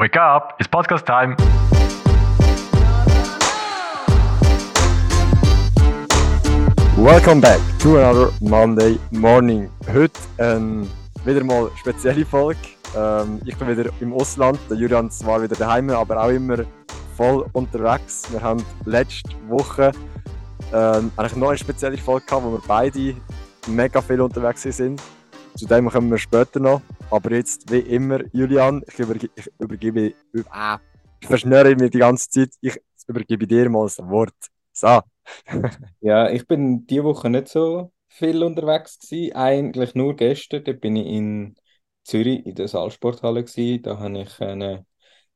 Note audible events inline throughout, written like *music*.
Wake up, it's podcast time. Welcome back to another Monday morning. Heute ähm, wieder mal eine spezielle Folge. Ähm, ich bin wieder im Ausland, der Julian zwar wieder daheim, aber auch immer voll unterwegs. Wir haben letzte Woche ähm, eigentlich noch eine spezielle Folge gehabt, wo wir beide mega viel unterwegs sind. Zu dem kommen wir später noch. Aber jetzt, wie immer, Julian, ich, überge ich übergebe, äh, ich verschnöre mir die ganze Zeit, ich übergebe dir mal das Wort. So. *laughs* Ja, ich bin diese Woche nicht so viel unterwegs gewesen, eigentlich nur gestern. Da bin ich in Zürich in der Saalsporthalle gewesen. Da habe ich eine,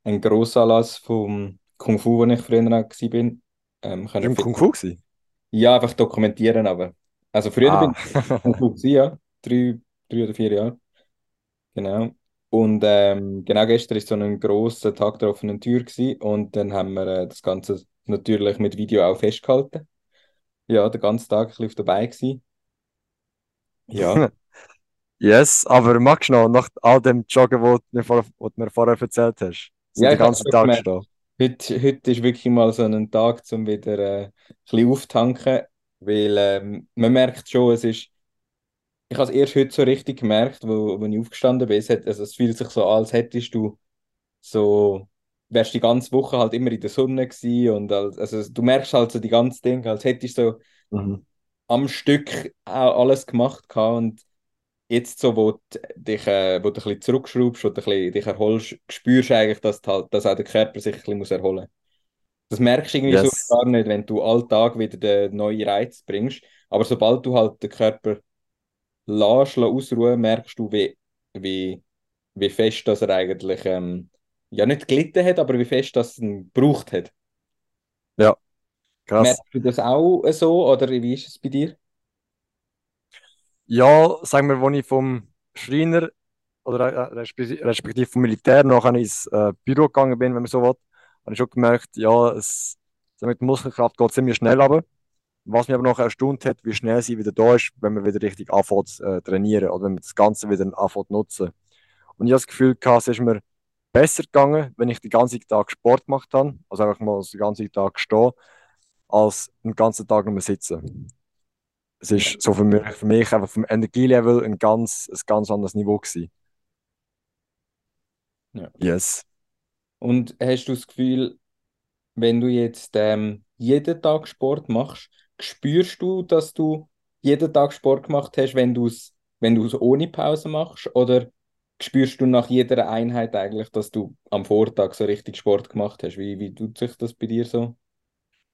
einen Grossanlass vom Kung Fu, wo ich früher war, bin. Ähm, im Kung Fu gewesen? Ja, einfach dokumentieren, aber. Also früher Ah. bin ich Kung Fu gewesen, ja. *laughs* Drei, drei oder vier Jahre. Genau. Und ähm, genau gestern ist so ein grosser Tag der offenen Tür gewesen. Und dann haben wir äh, das Ganze natürlich mit Video auch festgehalten. Ja, den ganzen Tag ein bisschen auf dabei gewesen. Ja. *laughs* Yes, aber magst du noch, nach all dem Joggen, was du mir, vor, was du mir vorher erzählt hast, Ja, den ganzen schon Tag gemerkt. stehen? Heute, heute ist wirklich mal so ein Tag, um wieder äh, ein bisschen auftanken, weil ähm, man merkt schon, es ist, ich habe es erst heute so richtig gemerkt, wo, wo ich aufgestanden bin, es, hat, also es fühlt sich so an, als hättest du so, wärst die ganze Woche halt immer in der Sonne gewesen und als, also du merkst halt so die ganzen Dinge, als hättest du so Mhm. am Stück auch alles gemacht gehabt und jetzt so, wo du dich, äh, wo du ein bisschen zurückschraubst und ein bisschen dich erholst, spürst du eigentlich, dass, halt, dass auch der Körper sich ein bisschen muss erholen muss. Das merkst du irgendwie Yes. so gar nicht, wenn du alltag wieder den neuen Reiz bringst. Aber sobald du halt den Körper lässt, ausruhen, merkst du, wie, wie, wie fest dass er eigentlich, ähm, ja nicht gelitten hat, aber wie fest dass er ihn gebraucht hat. Krass. Merkst du das auch so oder wie ist es bei dir? Ja, sagen wir, als ich vom Schreiner oder äh, respektive, vom Militär nachher ins äh, Büro gegangen bin, wenn man so will, habe ich schon gemerkt, ja, es, mit Muskelkraft geht ziemlich schnell runter. Was mich aber noch erstaunt hat, wie schnell sie wieder da ist, wenn man wieder richtig anfängt zu äh, trainieren oder wenn man das Ganze wieder anfängt zu nutzen. Und ich habe das Gefühl, gehabt, es ist mir besser gegangen, wenn ich den ganzen Tag Sport gemacht habe, also einfach mal den ganzen Tag stehen, als den ganzen Tag nur sitzen. Es ist so für mich, für mich einfach vom Energielevel ein ganz, ein ganz anderes Niveau gewesen. Ja. Yes. Und hast du das Gefühl, wenn du jetzt ähm, jeden Tag Sport machst, spürst du, dass du jeden Tag Sport gemacht hast, wenn du es wenn ohne Pause machst? Oder spürst du nach jeder Einheit eigentlich, dass du am Vortag so richtig Sport gemacht hast? Wie, wie tut sich das bei dir so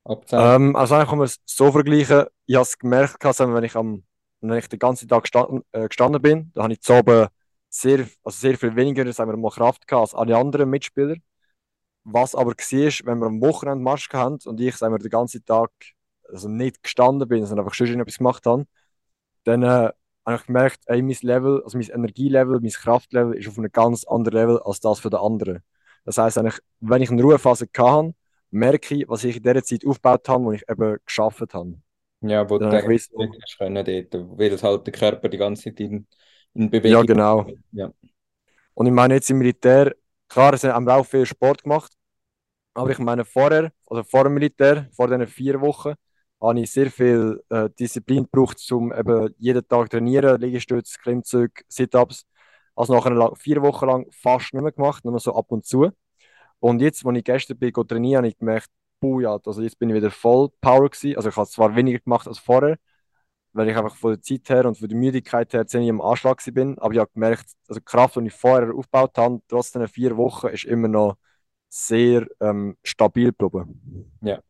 abzeichnen? Ähm, also eigentlich kann man es so vergleichen. Ich habe es gemerkt, gehabt, wenn ich, am, wenn ich den ganzen Tag gestanden, äh, gestanden bin, da habe ich zu oben sehr, also sehr viel weniger sagen wir mal, Kraft gehabt als alle anderen Mitspieler. Was aber war, wenn wir am Wochenende Marsch hatten und ich sagen wir, den ganzen Tag also nicht gestanden bin, sondern einfach schon etwas gemacht habe, dann äh, habe ich gemerkt, ey, mein Level, also mein Energielevel, mein Kraftlevel ist auf einem ganz anderen Level als das von den anderen. Das heisst eigentlich, wenn ich eine Ruhephase hatte, merke ich, was ich in dieser Zeit aufgebaut habe, wo ich eben geschafft habe. Ja, wo du Dann habe ich eigentlich gewusst, nicht hast können dort, weil das halt der Körper die ganze Zeit in, in ja Bewegung genau. Ja. Und ich meine jetzt im Militär, klar, es haben wir auch viel Sport gemacht, aber ich meine vorher, also vor dem Militär, vor diesen vier Wochen, habe ich sehr viel äh, Disziplin gebraucht, um eben jeden Tag trainieren, Liegestütze, Klimmzüge, Sit-Ups. Also nachher vier Wochen lang fast nicht mehr gemacht, nur so ab und zu. Und jetzt, als ich gestern bin, trainieren, habe ich gemerkt, puh, ja, also jetzt bin ich wieder voll Power gewesen. Also ich habe zwar weniger gemacht als vorher, weil ich einfach von der Zeit her und von der Müdigkeit her ziemlich am Anschlag bin. Aber ich habe gemerkt, also die Kraft, die ich vorher aufgebaut habe, trotz diesen vier Wochen, ist immer noch sehr ähm, stabil geblieben. Ja.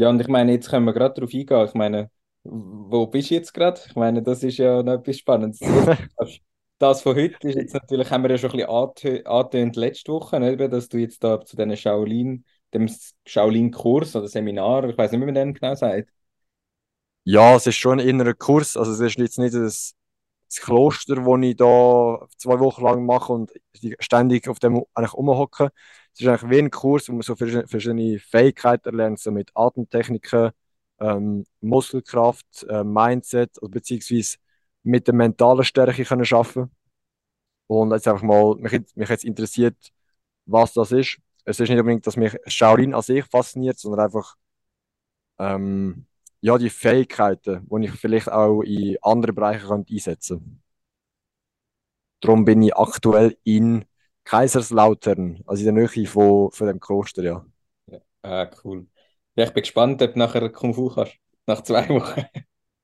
Ja, und ich meine, jetzt können wir gerade darauf eingehen. Ich meine, wo bist du jetzt gerade? Ich meine, das ist ja noch etwas Spannendes. *laughs* Das von heute ist jetzt natürlich, haben wir ja schon ein bisschen angetönt letzte Woche, nicht, Eben, dass du jetzt da zu diesen Shaolin, dem Shaolin-Kurs oder Seminar, ich weiß nicht, wie man den genau sagt. Ja, es ist schon ein innerer Kurs. Also es ist jetzt nicht das, das Kloster, wo ich da zwei Wochen lang mache und ständig auf dem eigentlich rumhocke. Es ist eigentlich wie ein Kurs, wo man so verschiedene, Fähigkeiten erlernt, so mit Atemtechniken, ähm, Muskelkraft, äh, Mindset, beziehungsweise mit der mentalen Stärke können arbeiten. Und jetzt einfach mal, mich, mich jetzt interessiert, was das ist. Es ist nicht unbedingt, dass mich Shaolin an sich fasziniert, sondern einfach ähm, ja, die Fähigkeiten, die ich vielleicht auch in anderen Bereichen könnte einsetzen könnte. Darum bin ich aktuell in Kaiserslautern, also in der Nähe von, von dem Kloster, ja. Ja, ah, cool. Ja, ich bin gespannt, ob du nachher Kung Fu kannst. Nach zwei Wochen.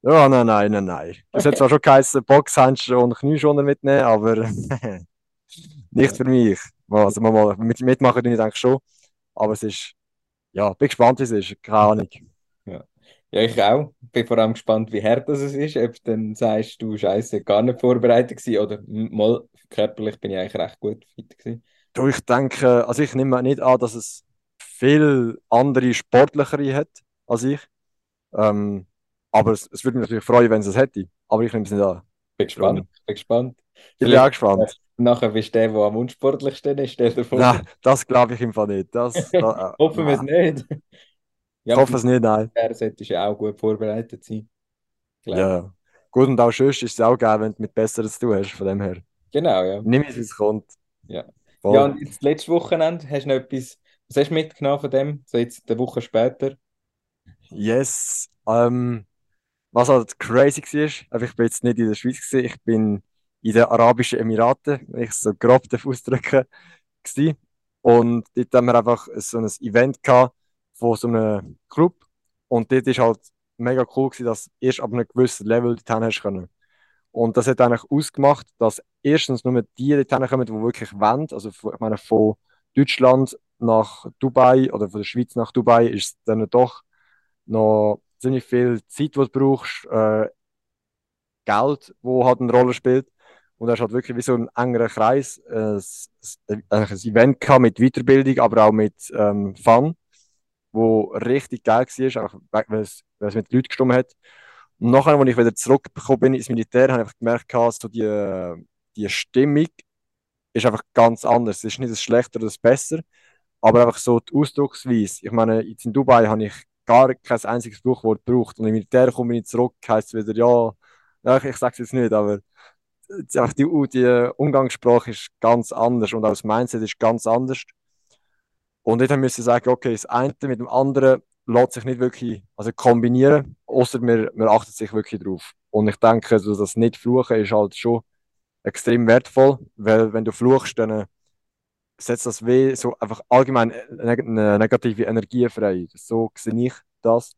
Ja, nein, nein, nein, nein. Es hat zwar schon geheißen, Boxhandschuhe und Knieschoner mitnehmen, aber *laughs* nicht für mich. Also mal mit, mitmachen tue ich denke schon. Aber es ist, ja, bin gespannt, wie es ist. Keine Ahnung. Ja. ich auch. Bin vor allem gespannt, wie hart das ist. Ob du dann sagst, du Scheiße, gar nicht vorbereitet gewesen oder mal körperlich bin ich eigentlich recht gut fit gewesen. Du, ich denke, also ich nehme nicht an, dass es viel andere Sportlichere hat als ich. Ähm, aber es, es würde mich natürlich freuen, wenn es es hätte. Aber ich nehme es nicht an. Bin gespannt. Bin gespannt. Ich bin auch gespannt. Nachher bist du der, der am unsportlichsten ist. Nein, das glaube ich im Fall nicht. Das, *laughs* da, äh, Hoffen wir es nicht. Ja, ich hoffe es nicht, nein. Der sollte ja auch gut vorbereitet sein. Ja, gut und auch sonst ist es auch geil, wenn du mit Besseren zu tun hast, von dem her. Genau, ja. Nimm es, wie es kommt. Ja. Voll. Ja, und jetzt letztes Wochenende hast du noch etwas, was hast du mitgenommen von dem, so jetzt eine Woche später? Yes, ähm, was halt crazy war, aber ich bin jetzt nicht in der Schweiz gewesen, ich bin in den Arabischen Emiraten, wenn ich es so grob ausdrücken. Und dort haben wir einfach so ein Event gehabt von so einem Club. Und dort war halt mega cool, gewesen, dass erst ab einem gewissen Level dorthin hast können. Und das hat eigentlich ausgemacht, dass erstens nur die dorthin kommen, die wirklich wollen. Also ich meine, von Deutschland nach Dubai oder von der Schweiz nach Dubai ist es dann doch noch ziemlich viel Zeit, die du brauchst, äh, Geld, wo halt eine Rolle spielt. Und er ist halt wirklich wie so ein engerer Kreis, äh, ein, ein Event mit Weiterbildung, aber auch mit ähm, Fun, wo richtig geil war, weil es, mit Leuten gestimmt hat. Und nachher, als ich wieder zurückgekommen bin ins Militär, habe ich gemerkt, so die, die Stimmung ist einfach ganz anders. Es ist nicht das Schlechter oder das Besser, aber einfach so die Ausdrucksweise. Ich meine, jetzt in Dubai habe ich gar kein einziges Fluchwort gebraucht und im Militär komme ich zurück, heißt es wieder, ja, ich, sage es jetzt nicht, aber die, die Umgangssprache ist ganz anders und auch das Mindset ist ganz anders. Und dort müssen wir sagen, okay, das eine mit dem anderen lässt sich nicht wirklich also kombinieren, außer wir, wir achten sich wirklich drauf. Und ich denke, also das Nicht-Fluchen ist halt schon extrem wertvoll, weil wenn du fluchst, dann setzt das weh so einfach allgemein eine negative Energie frei. So sehe ich das.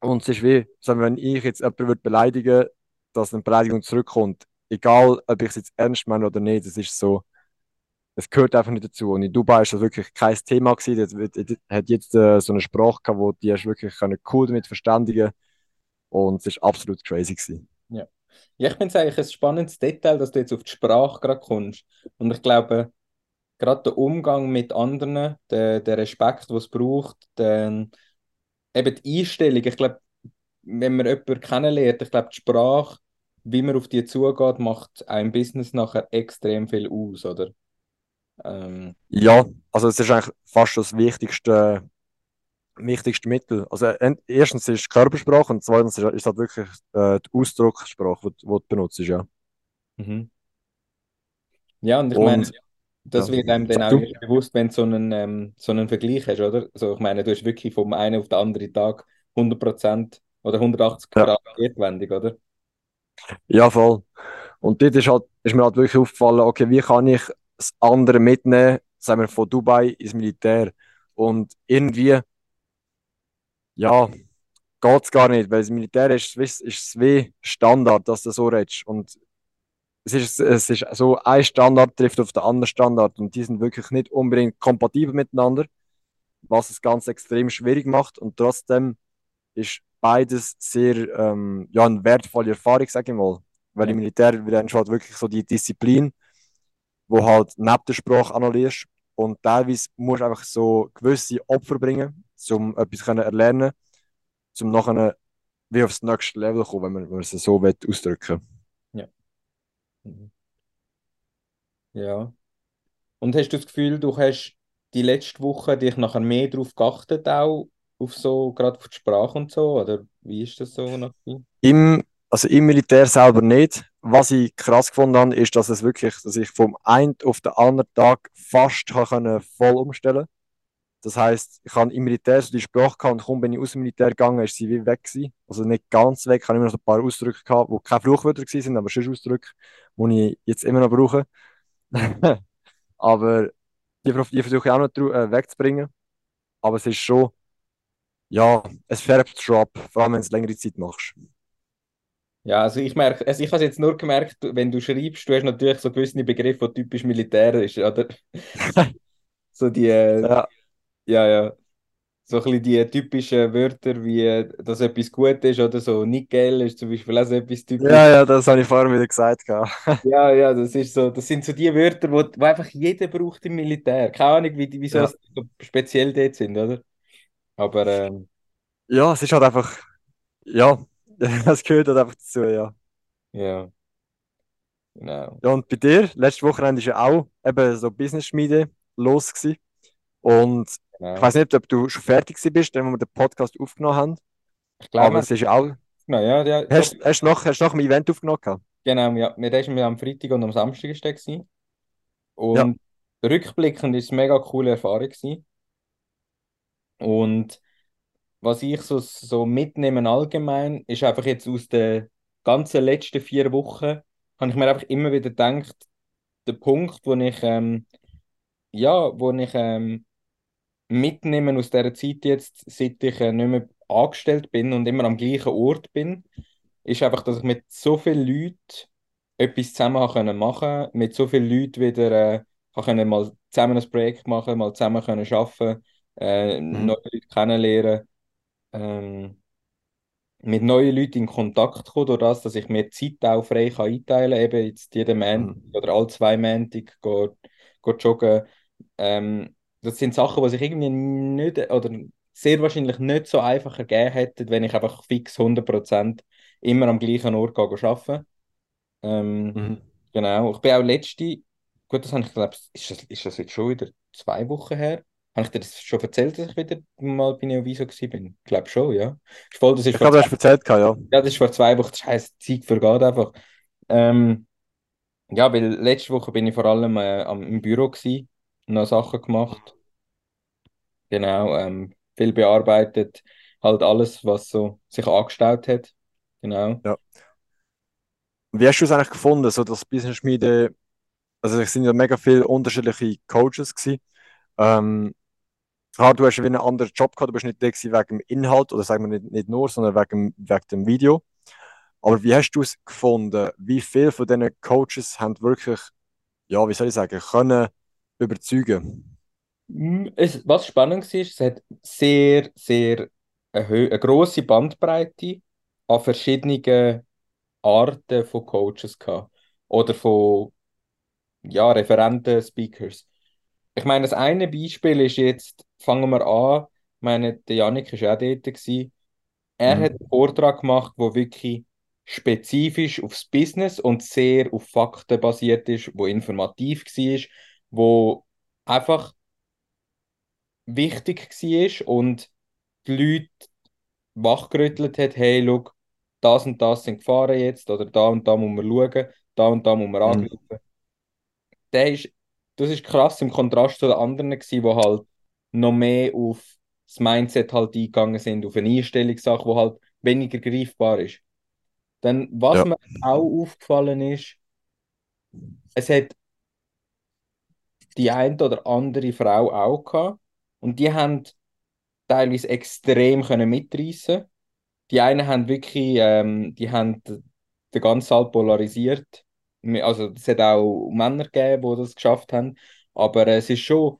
Und es ist wie, wenn ich jetzt jemanden beleidigen würde, dass eine Beleidigung zurückkommt, egal ob ich es jetzt ernst meine oder nicht, es ist so, es gehört einfach nicht dazu. Und in Dubai war das wirklich kein Thema gewesen. Es hat jetzt äh, so eine Sprache gehabt, wo die hast wirklich cool damit verständigen und es war absolut crazy gewesen. Ja. ja, ich finde es eigentlich ein spannendes Detail, dass du jetzt auf die Sprache gerade kommst. Und ich glaube, gerade der Umgang mit anderen, der, der Respekt, was es braucht, der, eben die Einstellung, ich glaube, wenn man jemanden kennenlernt, ich glaube, die Sprache, wie man auf die zugeht, macht einem Business nachher extrem viel aus, oder? Ähm. Ja, also es ist eigentlich fast das wichtigste, wichtigste Mittel. Also erstens ist Körpersprache und zweitens ist, ist halt wirklich äh, die Ausdruckssprache, die, die du benutzt, ja. Mhm. Ja, und ich und, meine, das ja. wird einem dann auch bewusst, wenn du so einen, ähm, so einen Vergleich hast, oder? Also ich meine, du hast wirklich vom einen auf den anderen Tag 100% oder 180 ja. Grad Kehrtwendung, oder? Ja, voll. Und dort ist, halt, ist mir halt wirklich aufgefallen, okay, wie kann ich das andere mitnehmen, sagen wir von Dubai ins Militär. Und irgendwie, ja, geht es gar nicht, weil das Militär ist, ist, ist wie Standard, dass du so redest. Und es ist, es ist so, ein Standard trifft auf den anderen Standard und die sind wirklich nicht unbedingt kompatibel miteinander, was das Ganze extrem schwierig macht. Und trotzdem ist beides sehr ähm, ja, eine wertvolle Erfahrung, sage ich mal. Weil im Militär lernst du halt wirklich so die Disziplin, wo halt neben der Sprache analysierst und teilweise musst du einfach so gewisse Opfer bringen, um etwas zu erlernen, um nachher wie aufs nächste Level zu kommen, wenn man, wenn man es so ausdrücken Ja. Mhm. Ja. Und hast du das Gefühl, du hast die letzte Woche dich nachher mehr darauf geachtet, auch auf so, gerade auf die Sprache und so, oder wie ist das so? Im, also im Militär selber nicht. Was ich krass gefunden habe, ist, dass es wirklich, dass ich vom einen auf den anderen Tag fast können voll umstellen Das heißt, ich habe im Militär so die Sprache gehabt und kaum bin ich aus dem Militär gegangen, ist sie wie weg gewesen. Also nicht ganz weg, ich habe immer noch ein paar Ausdrücke gehabt, die keine Fluchwörter sind, aber schon Ausdrücke, die ich jetzt immer noch brauche. *laughs* aber die, die versuche ich auch noch äh, wegzubringen. Aber es ist schon, ja, es färbt schon ab, vor allem wenn du es längere Zeit machst. Ja, also ich merke, also ich habe es jetzt nur gemerkt, wenn du schreibst, du hast natürlich so gewisse Begriffe, die typisch militär ist, oder? *laughs* so die, äh, ja. ja, ja. So ein bisschen die typischen Wörter, wie dass etwas gut ist oder so. Nickel ist zum Beispiel auch so etwas typisch. Ja, ja, das habe ich vorhin wieder gesagt. *laughs* ja, ja, das ist so, das sind so die Wörter, die, die einfach jeder braucht im Militär. Keine Ahnung, wie, wieso ja. sie so speziell dort sind, oder? Aber ähm, ja, es ist halt einfach, ja, *laughs* das gehört halt einfach dazu, ja. Ja. Genau. Ja, und bei dir, letzte Woche war ja auch eben so Business-Schmiede los gewesen. Und genau. ich weiß nicht, ob du schon fertig bist, wenn wir den Podcast aufgenommen haben. Ich glaube, aber es ist auch. Genau, ja, ja, hast, hast, du noch, hast du noch ein Event aufgenommen? Gehabt? Genau, ja. Wir waren am Freitag und am Samstag gesteckt. Und ja. rückblickend war es eine mega coole Erfahrung. Gewesen. Und was ich so, so mitnehme allgemein, ist einfach jetzt aus den ganzen letzten vier Wochen, habe ich mir einfach immer wieder gedacht, der Punkt, wo ich, ähm, ja, wo ich ähm, mitnehme aus dieser Zeit jetzt, seit ich äh, nicht mehr angestellt bin und immer am gleichen Ort bin, ist einfach, dass ich mit so vielen Leuten etwas zusammen machen konnte, mit so vielen Leuten wieder äh, können mal zusammen ein Projekt machen, mal zusammen können arbeiten, äh, mhm. neue Leute kennenlernen, ähm, mit neuen Leuten in Kontakt kommen, durch das, dass ich mir Zeit auch frei kann einteilen kann, eben jetzt jeden Montag mhm. oder alle zwei Montag go, go joggen. Ähm, das sind Sachen, die sich irgendwie nicht oder sehr wahrscheinlich nicht so einfach ergeben hätten, wenn ich einfach fix 100% immer am gleichen Ort gehe, arbeiten ähm, mhm. Genau. Ich bin auch letzte, gut, das habe ich glaube, ist das, ist das jetzt schon wieder zwei Wochen her? Habe ich dir das schon erzählt, dass ich wieder mal bei Neoviso war? Ich glaube schon, ja. Ich, voll, das ist ich glaube, du hast erzählt, ja. Ja, das ist vor zwei Wochen. Das heisst, die Zeit vergeht einfach. Ähm, ja, weil letzte Woche bin ich vor allem äh, am, im Büro gewesen, noch Sachen gemacht. Genau, ähm, viel bearbeitet. Halt alles, was so sich angestaut hat. Genau. Ja. Wie hast du es eigentlich gefunden, so das Business Schmiede? Also es sind ja mega viele unterschiedliche Coaches gewesen. Ähm, klar, du hast wie einen anderen Job gehabt, du bist nicht da wegen dem Inhalt oder sagen wir nicht, nicht nur, sondern wegen, wegen dem Video. Aber wie hast du es gefunden? Wie viele von diesen Coaches haben wirklich, ja, wie soll ich sagen, können überzeugen? Mm, es, was spannend war, es hat sehr, sehr eine, eine grosse Bandbreite an verschiedenen Arten von Coaches gehabt. Oder von ja, Referenten, Speakers. Ich meine, das eine Beispiel ist jetzt, fangen wir an, ich meine, der Janik war auch dort. Gewesen. Er mhm. hat einen Vortrag gemacht, der wirklich spezifisch aufs Business und sehr auf Fakten basiert ist, wo informativ war, wo einfach wichtig war und die Leute wachgerüttelt hat, hey, schau, das und das sind Gefahren jetzt, oder da und da muss man schauen, da und da muss man mhm. angreifen. Der ist das ist krass im Kontrast zu den anderen gewesen, die halt noch mehr auf das Mindset halt eingegangen sind, auf eine Einstellungssache, die halt weniger greifbar ist. Dann, was ja. mir auch aufgefallen ist, es hat die eine oder andere Frau auch gehabt und die haben teilweise extrem können mitreißen. Die einen haben wirklich, ähm, die haben den ganzen Saal polarisiert also es hat auch Männer gegeben, die das geschafft haben, aber es ist schon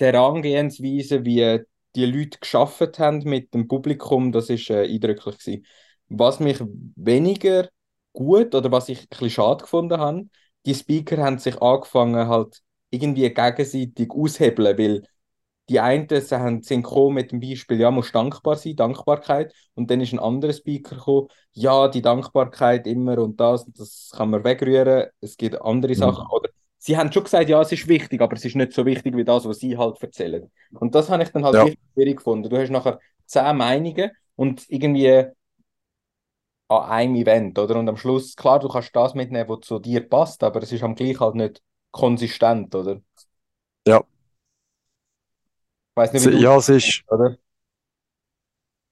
die Herangehensweise, wie die Leute geschafft haben mit dem Publikum, das ist äh, eindrücklich gewesen. Was mich weniger gut oder was ich ein bisschen schade gefunden habe, die Speaker haben sich angefangen halt irgendwie gegenseitig aushebeln, weil die einen sind gekommen mit dem Beispiel, ja, muss dankbar sein, Dankbarkeit. Und dann ist ein anderer Speaker gekommen, ja, die Dankbarkeit immer und das, das kann man wegrühren, es gibt andere mhm. Sachen. Oder sie haben schon gesagt, ja, es ist wichtig, aber es ist nicht so wichtig wie das, was sie halt erzählen. Und das habe ich dann halt ja. schwierig gefunden. Du hast nachher zehn Meinungen und irgendwie an einem Event, oder? Und am Schluss, klar, du kannst das mitnehmen, was zu dir passt, aber es ist am gleich halt nicht konsistent, oder? Ja, weiß nicht, wie ja, es ist, oder?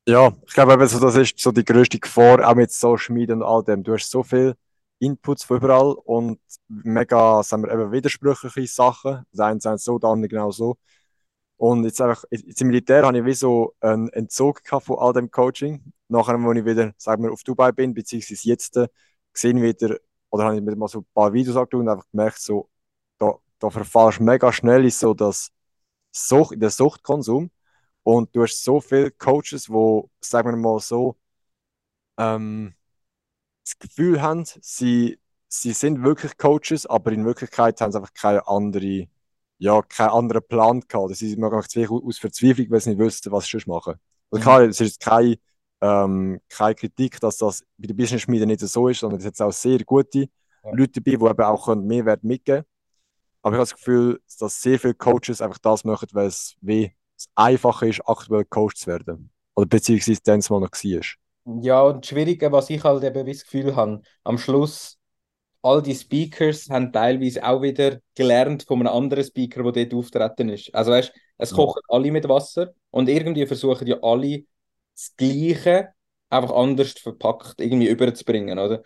ja, ich glaube eben so, das ist so die größte Gefahr, auch mit Social Media und all dem. Du hast so viel Inputs von überall und mega, sagen wir, eben widersprüchliche Sachen. Das eine sagt so, das andere genau so. Und jetzt einfach, jetzt im Militär habe ich wie so einen Entzug gehabt von all dem Coaching. Nachher, als ich wieder, sagen wir, auf Dubai bin, beziehungsweise jetzt, äh, gesehen wieder, oder habe ich mir mal so ein paar Videos angeschaut und einfach gemerkt, so, da, da verfallst du mega schnell in so das Sucht, den Suchtkonsum. Und du hast so viele Coaches, wo, sagen wir mal so, ähm, das Gefühl haben, sie, sie sind wirklich Coaches, aber in Wirklichkeit haben sie einfach keine andere, ja, keinen anderen Plan gehabt. Oder sie machen einfach aus Verzweiflung, weil sie nicht wüssten, was sie sonst machen. Also Mhm. klar, es ist keine, ähm, keine Kritik, dass das bei den Business Schmieden nicht so ist, sondern es hat auch sehr gute Ja. Leute dabei, die eben auch Mehrwert mitgeben können. Aber ich habe das Gefühl, dass sehr viele Coaches einfach das machen, weil es wie es einfacher ist, aktuell Coach zu werden. Oder beziehungsweise dann es mal noch war. Ja, und das Schwierige, was ich halt eben das Gefühl habe, am Schluss, all die Speakers haben teilweise auch wieder gelernt von einem anderen Speaker, der dort auftreten ist. Also weißt, es Ja. kochen alle mit Wasser und irgendwie versuchen ja alle das Gleiche einfach anders verpackt irgendwie überzubringen, oder?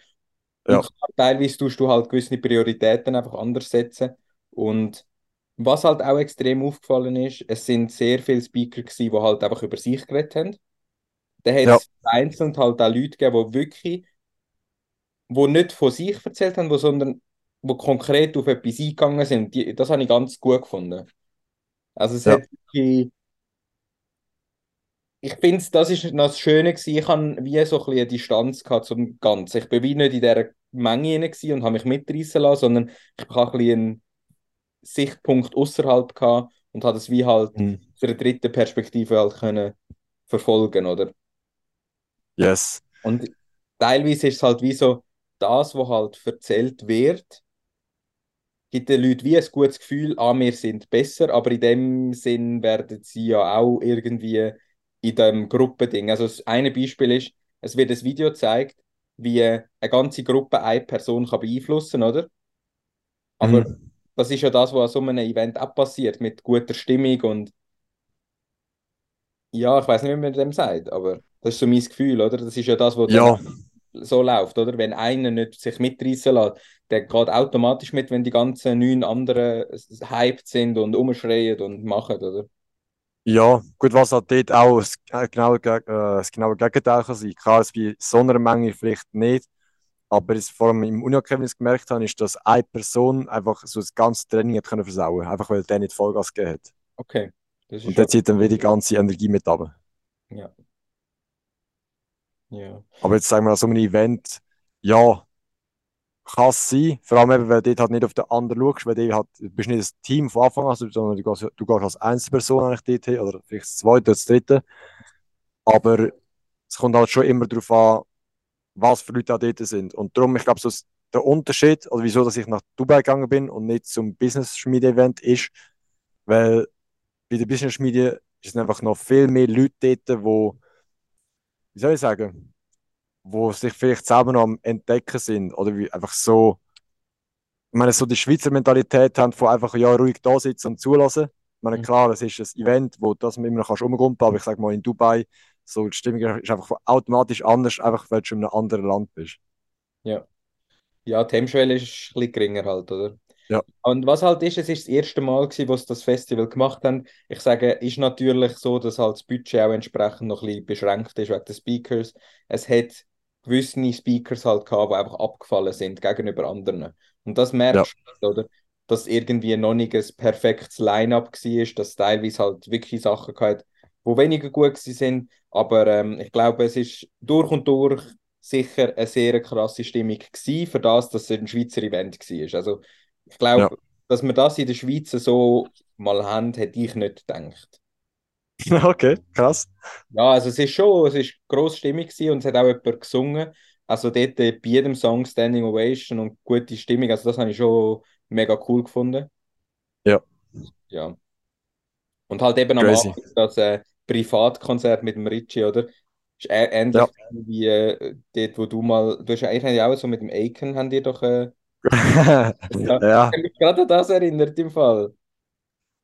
Und Ja. klar, teilweise tust du halt gewisse Prioritäten einfach anders setzen. Und was halt auch extrem aufgefallen ist, es sind sehr viele Speaker gewesen, die halt einfach über sich geredet haben. Dann hat Ja. es einzeln halt auch Leute gegeben, die wirklich, die nicht von sich erzählt haben, wo, sondern die konkret auf etwas eingegangen sind. Die, das habe ich ganz gut gefunden. Also es Ja. hat wirklich, ich finde, das ist noch das Schöne gewesen. Ich habe wie so ein bisschen eine Distanz gehabt zum Ganzen. Ich bin wie nicht in dieser Menge hinein und habe mich mitreißen lassen, sondern ich habe ein bisschen Sichtpunkt außerhalb gehabt und habe das wie halt Mhm. aus einer dritten Perspektive halt können verfolgen, oder? Yes. Und teilweise ist es halt wie so, das, was halt erzählt wird, gibt den Leuten wie ein gutes Gefühl, ah, wir sind besser, aber in dem Sinn werden sie ja auch irgendwie in dem Gruppending. Also das eine Beispiel ist, es wird ein Video gezeigt, wie eine ganze Gruppe eine Person kann beeinflussen, oder? Aber Mhm. Das ist ja das, was an so einem Event auch passiert, mit guter Stimmung und ja, ich weiß nicht, wie man dem sagt, aber das ist so mein Gefühl, oder? Das ist ja das, was Ja, so läuft, oder? Wenn einer nicht sich mitreißen lässt, der geht automatisch mit, wenn die ganzen neun anderen hyped sind und umschreien und machen, oder? ja, gut, was halt dort auch das äh, genaue, äh, das genaue Gegenteil kann sein. Klar, es bei so einer Menge vielleicht nicht, aber es, vor allem im Uni-Academy was ich gemerkt habe, ist, dass eine Person einfach so das ganze Training hat können versauen einfach weil der nicht Vollgas gegeben hat. Okay, das ist Und der zieht dann wieder die ganze Energie mit runter. ja, ja. Aber jetzt sagen wir an so einem Event, ja, kann es sein, vor allem eben, weil du dort halt nicht auf den anderen schaust, weil du halt, du bist nicht ein Team von Anfang an, sondern du gehst, du gehst als Einzelperson eigentlich dort hin, oder vielleicht das zweite oder das dritte. Aber es kommt halt schon immer darauf an, was für Leute auch dort sind. Und darum, ich glaube, so der Unterschied, oder wieso, dass ich nach Dubai gegangen bin und nicht zum Business-Schmiede-Event ist, weil bei der Business-Schmiede sind einfach noch viel mehr Leute dort, wo, wie soll ich sagen, wo sich vielleicht selber noch am Entdecken sind oder wie einfach so, ich meine, so die Schweizer Mentalität haben von einfach ja ruhig da sitzen und zulassen. Ich meine, Mhm. klar, es ist ein Event, wo das man immer noch kannst rumgumpen, aber ich sage mal in Dubai, so die Stimmung ist einfach automatisch anders, einfach weil du schon in einem anderen Land bist. Ja. Ja, die Hemmschwelle ist ein bisschen geringer halt, oder? Ja. Und was halt ist, es ist das erste Mal gewesen, wo sie das Festival gemacht haben. Ich sage, ist natürlich so, dass halt das Budget auch entsprechend noch ein bisschen beschränkt ist wegen den Speakers. Es hat gewisse Speakers halt gehabt, die einfach abgefallen sind gegenüber anderen. Und das merkst du, oder? Dass irgendwie noch nicht ein perfektes Line-up war, dass teilweise halt wirklich Sachen gehabt, die weniger gut sind. Aber ähm, ich glaube, es ist durch und durch sicher eine sehr krasse Stimmung gewesen, für das, dass es ein Schweizer Event war. Also ich glaube, Ja. dass wir das in der Schweiz so mal haben, hätte ich nicht gedacht. *laughs* Okay, krass. Ja, also es ist schon, es ist grosse Stimmung gewesen und es hat auch jemand gesungen. Also dort bei jedem Song Standing Ovation und gute Stimmung, also das habe ich schon mega cool gefunden. Ja. Ja. Und halt eben am Crazy. Abend das äh, Privatkonzert mit dem Richie, oder? Ist ähnlich Ja. wie äh, dort, wo du mal, du hast ja eigentlich auch so mit dem Aiken, haben die doch, äh, *laughs* ja, ich Ja, habe mich gerade an das erinnert im Fall.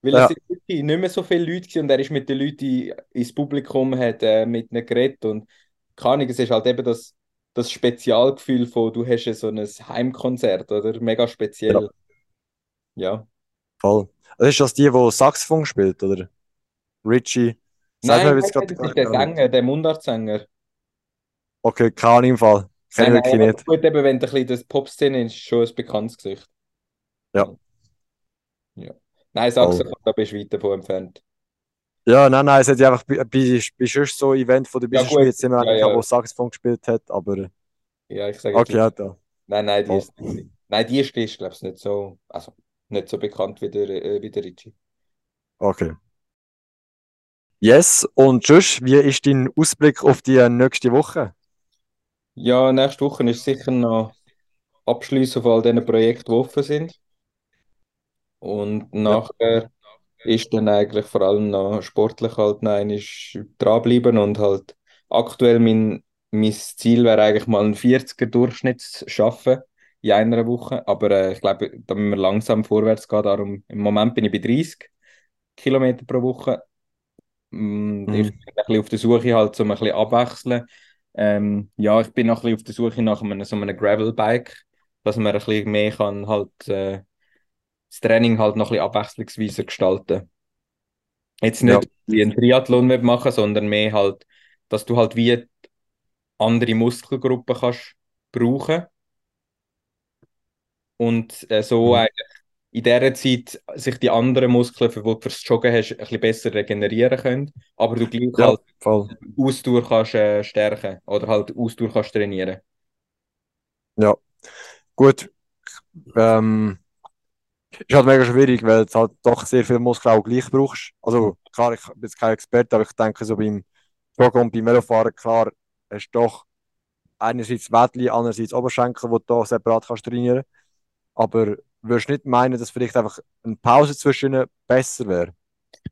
Weil es ja, sind wirklich nicht mehr so viele Leute gewesen und er ist mit den Leuten ins Publikum, hat äh, mit ihnen geredet und keine Ahnung, es ist halt eben das, das Spezialgefühl von, du hast ja so ein Heimkonzert, oder? Mega ja, speziell, ja. voll. Das ist das die, die Saxophon spielt, oder? Richie. Sag Nein, mir nein, gerade das ist der. Sänger, der Mundartsänger. Okay, Ahnung im Fall. Kenne ich nicht. gut, eben, wenn du ein bisschen das Popszene ist, schon ein bekanntes Gesicht. Ja, Ja. Nein, voll. Saxophon, da bist du weit davon entfernt. Ja, nein, nein, es hat ja einfach bei, bei, bei so Event von der Ja, Business Schmiede gut, sind wir ja, auch, wo ja. Saxophon gespielt hat, aber Ja, ich sage jetzt okay, nicht. ja, da. Nein, nein, die Voll. ist nicht. Nein, die ist, die ist glaube ich, nicht so, also nicht so bekannt wie der, äh, wie der Richie. Okay. Yes, und Josh, wie ist dein Ausblick auf die nächste Woche? Ja, nächste Woche ist sicher noch abschließen von all diesen Projekten, die offen sind. Und nachher ist dann eigentlich vor allem noch sportlich halt noch einmal dranbleiben und halt aktuell mein, mein Ziel wäre eigentlich mal einen 40er Durchschnitt zu schaffen in einer Woche, aber äh, ich glaube, da müssen wir langsam vorwärts gehen, darum im Moment bin ich bei 30 Kilometer pro Woche. Mm, Ich mhm. bin ein bisschen auf der Suche halt, um ein bisschen abwechseln. Ähm, ja, ich bin noch ein bisschen auf der Suche nach einem, so einem Gravelbike, dass man ein bisschen mehr kann halt äh, das Training halt noch ein bisschen abwechslungsweiser gestalten. Jetzt Ja, nicht wie ein Triathlon machen, sondern mehr halt, dass du halt wie andere Muskelgruppen kannst brauchen und äh, so mhm. eigentlich in dieser Zeit sich die anderen Muskeln, für die du fürs Joggen hast, ein bisschen besser regenerieren können, aber du gleich Ja, halt voll. Ausdauer kannst äh, stärken oder halt Ausdauer kannst trainieren. Ja, gut. Ähm, ist halt mega schwierig, weil du halt doch sehr viel Muskel auch gleich brauchst. Also klar, ich bin jetzt kein Experte, aber ich denke so beim Joggen und beim Velofahren, klar, hast du doch einerseits Wädli, andererseits Oberschenkel, wo du da separat kannst trainieren. Aber würdest du nicht meinen, dass vielleicht einfach eine Pause zwischen ihnen besser wäre,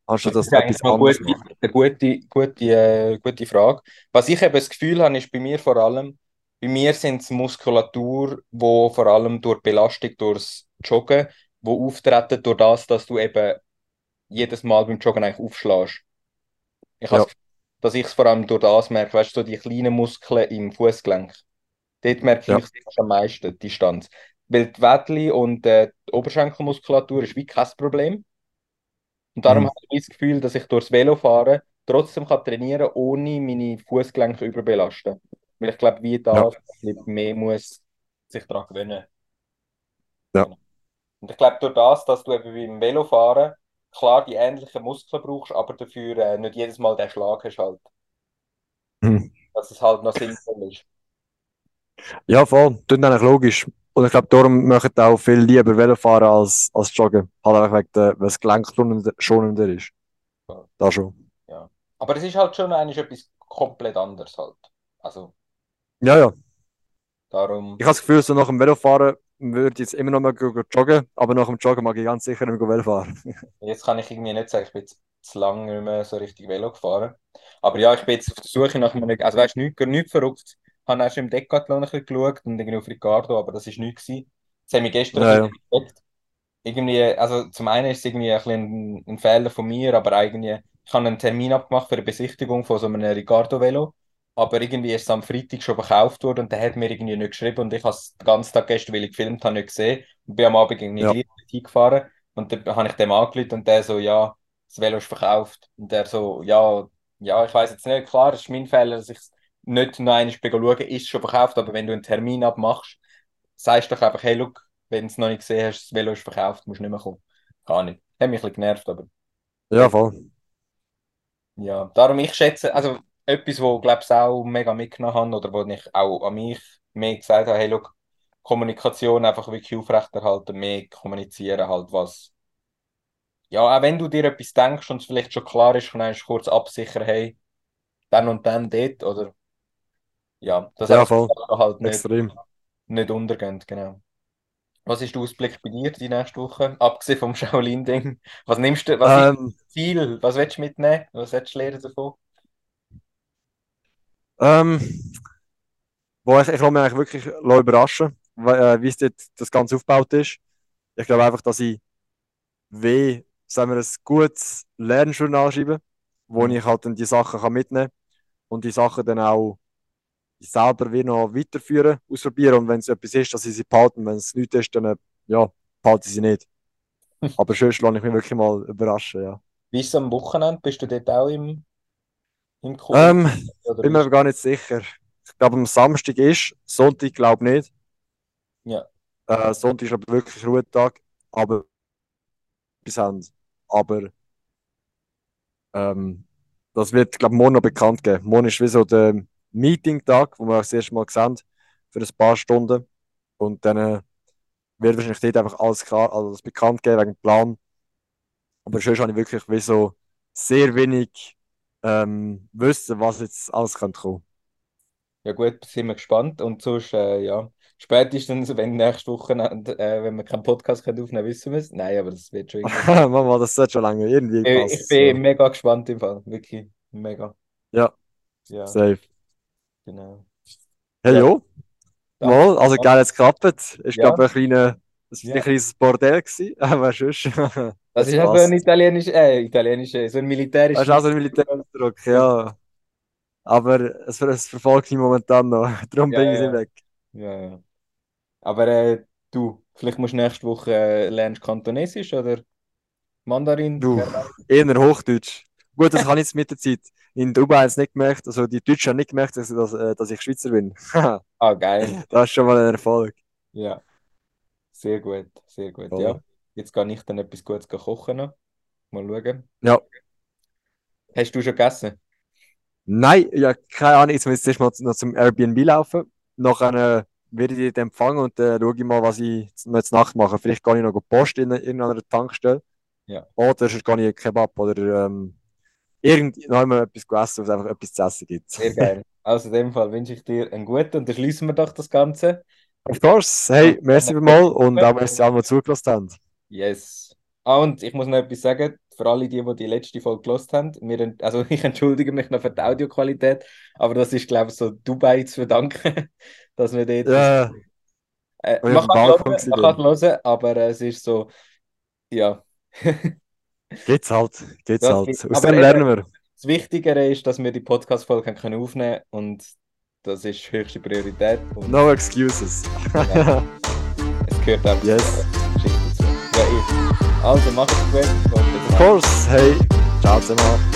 anstatt Das dass ist etwas noch anderes gute, eine gute, gute, äh, gute Frage. Was ich eben das Gefühl habe, ist bei mir vor allem, bei mir sind es Muskulatur, wo vor allem durch Belastung, durchs Joggen, wo auftreten durch das, dass du eben jedes Mal beim Joggen eigentlich aufschlägst. Ich habe Ja, das Gefühl, dass ich es vor allem durch das merke, weißt du, so die kleinen Muskeln im Fußgelenk. Dort merke ja, ich es am meisten, die Distanz. Weil die Wädli und äh, die Oberschenkelmuskulatur ist wie kein Problem. Und darum mhm. habe ich das Gefühl, dass ich durchs Velofahren trotzdem kann trainieren kann, ohne meine Fußgelenke überbelasten. Weil ich glaube, wie Ja, ein bisschen mehr muss sich daran gewöhnen. ja. Und ich glaube, durch das, dass du eben beim Velofahren klar die ähnlichen Muskeln brauchst, aber dafür äh, nicht jedes Mal den Schlag hast halt. mhm. Dass es halt noch sinnvoll ist. Ja, voll. Das ist eigentlich logisch. Und ich glaube, darum möchten auch viel lieber Velofahren als, als Joggen. Halt einfach wegen der, weil das Gelenk schonender, ist. Ja. Da schon. Ja. Aber es ist halt schon eigentlich etwas komplett anderes halt. Also Ja, ja. darum, Ich habe das Gefühl, so nach dem Velofahren würde ich jetzt immer noch mal joggen, aber nach dem Joggen mag ich ganz sicher nicht mehr Velo fahren. *laughs* jetzt kann ich irgendwie nicht sagen, ich bin jetzt zu lange nicht mehr so richtig Velo gefahren. Aber ja, ich bin jetzt auf der Suche nach einem, also weißt du, nichts nicht verrückt. Ich habe erst im Decathlon ein bisschen geschaut und irgendwie auf Ricardo, aber das war nichts gewesen. Das hat mich gestern Ja, ja. Irgendwie, also zum einen ist es irgendwie ein, bisschen ein, Fehler von mir, aber eigentlich, ich habe einen Termin abgemacht für eine Besichtigung von so einem Ricardo-Velo, aber irgendwie ist es am Freitag schon verkauft worden und der hat mir irgendwie nicht geschrieben und ich habe es den ganzen Tag gestern, weil ich gefilmt habe, nicht gesehen und bin am Abend irgendwie Ja, gleich hingefahren und dann habe ich dem angerufen und der so, ja, das Velo ist verkauft und der so, ja, ja, ich weiß jetzt nicht, klar, es ist mein Fehler, dass ich es nicht noch einmal schauen ist schon verkauft, aber wenn du einen Termin abmachst, sagst doch einfach, hey, look, wenn du es noch nicht gesehen hast, das Velo ist verkauft, musst du nicht mehr kommen. Gar nicht. Hat mich ein bisschen genervt, aber ja, voll. ja, darum ich schätze, also etwas, wo glaube ich auch mega mitgenommen habe oder wo ich auch an mich mehr gesagt habe, hey, look, Kommunikation einfach wirklich aufrechterhalten, mehr kommunizieren halt, was, ja, auch wenn du dir etwas denkst und es vielleicht schon klar ist, kannst du kurz absichern, hey, dann und dann dort oder ja, dass Ja, voll. Halt nicht, Extrem. nicht untergehen, genau. Was ist der Ausblick bei dir die nächste Woche? Abgesehen vom *laughs* Shaolin-Ding. Was nimmst du, was ist Ähm, das Ziel? Was willst du mitnehmen? Was willst du lernen davon? Ähm, wo ich, ich lasse mich eigentlich wirklich überraschen, wie es dort das Ganze aufgebaut ist. Ich glaube einfach, dass ich wie, sagen wir, ein gutes Lernjournal schreibe, wo mhm. ich halt dann die Sachen kann mitnehmen kann und die Sachen dann auch selber wie noch weiterführen, ausprobieren und wenn es etwas ist, dass ich sie behalten, wenn es nichts ist, dann ja, behalte ich sie nicht. *laughs* Aber sonst lasse ich mich wirklich mal überraschen, ja. Wie ist es am Wochenende? Bist du dort auch im, im Kurs? Ähm, bin mir gar nicht sicher. Ich glaube, am Samstag ist, Sonntag glaube ich nicht. Ja. Äh, Sonntag ist aber wirklich Ruhetag, aber bis Ende. Aber ähm, das wird, glaube ich, morgen noch bekannt geben. Morgen ist wie so der Meeting-Tag, wo wir das erste Mal sehen, für ein paar Stunden. Und dann äh, wird wahrscheinlich dort einfach alles klar, also das bekannt geben wegen dem Plan. Aber sonst habe ich wirklich wie so sehr wenig ähm, wissen, was jetzt alles kommen. Ja gut, sind wir gespannt. Und sonst, äh, ja, spätestens, wenn nächste Woche, äh, wenn wir keinen Podcast können aufnehmen wissen wir es. Nein, aber das wird schon. *laughs* Mama, das wird schon lange irgendwie. Ich, ich bin so. mega gespannt im Fall, wirklich, mega. Ja, ja. safe. Genau. Hey, ja. jo. Mal, also geil, jetzt geklappt. Ich ja. glaube, ein, kleiner, das war ja. ein kleines Bordell, gewesen, *laughs* aber sonst. Das, ist auch so ein italienisch, äh, italienisch, so ein militärischer. Das ist auch so ein militärischer ja. Aber es, es verfolgt mich momentan noch. *laughs* Darum ja, bringe ich sie weg. Ja, ja. Aber äh, du, vielleicht musst du nächste Woche äh, lernst Kantonesisch oder Mandarin? Du, eher Hochdeutsch. Gut, das habe ich jetzt mit der Zeit. In Dubai haben es nicht gemerkt, also die Deutschen haben nicht gemerkt, dass, dass, äh, dass ich Schweizer bin. *laughs* ah, geil. Das ist schon mal ein Erfolg. Ja, sehr gut, sehr gut. Oh. Ja, jetzt gehe ich dann etwas Gutes kochen noch. Mal schauen. Ja. Hast du schon gegessen? Nein, ja, keine Ahnung. Jetzt erst mal noch zum Airbnb laufen. Nachher werde ich die empfangen und dann schaue ich mal, was ich jetzt Nacht mache. Vielleicht gehe ich noch Post in irgendeiner Tankstelle. Ja. Oder gehe ich Kebab oder ähm, irgendwann etwas essen, was einfach etwas zu essen gibt. Sehr geil. Also in dem Fall wünsche ich dir einen guten und dann schließen wir doch das Ganze. Of course. Hey, merci mal und auch merci alle, die zugelassen haben. Yes. Ah, und ich muss noch etwas sagen, für alle die, die die letzte Folge gelost haben. Wir, also *laughs* ich entschuldige mich noch für die Audioqualität, aber das ist, glaube ich, so Dubai zu verdanken, *laughs* dass wir dort... Ja. Äh, man kann es hören, aber es ist so, ja... *laughs* Geht's halt, geht's das halt. Aus dem lernen wir. Das Wichtigere ist, dass wir die Podcast-Folge aufnehmen können und das ist höchste Priorität. Und no excuses. ja, *laughs* es gehört auch yes. Geschichte dazu. Ja, ich. Also, mach es gut. Of course. Hey, ciao zusammen.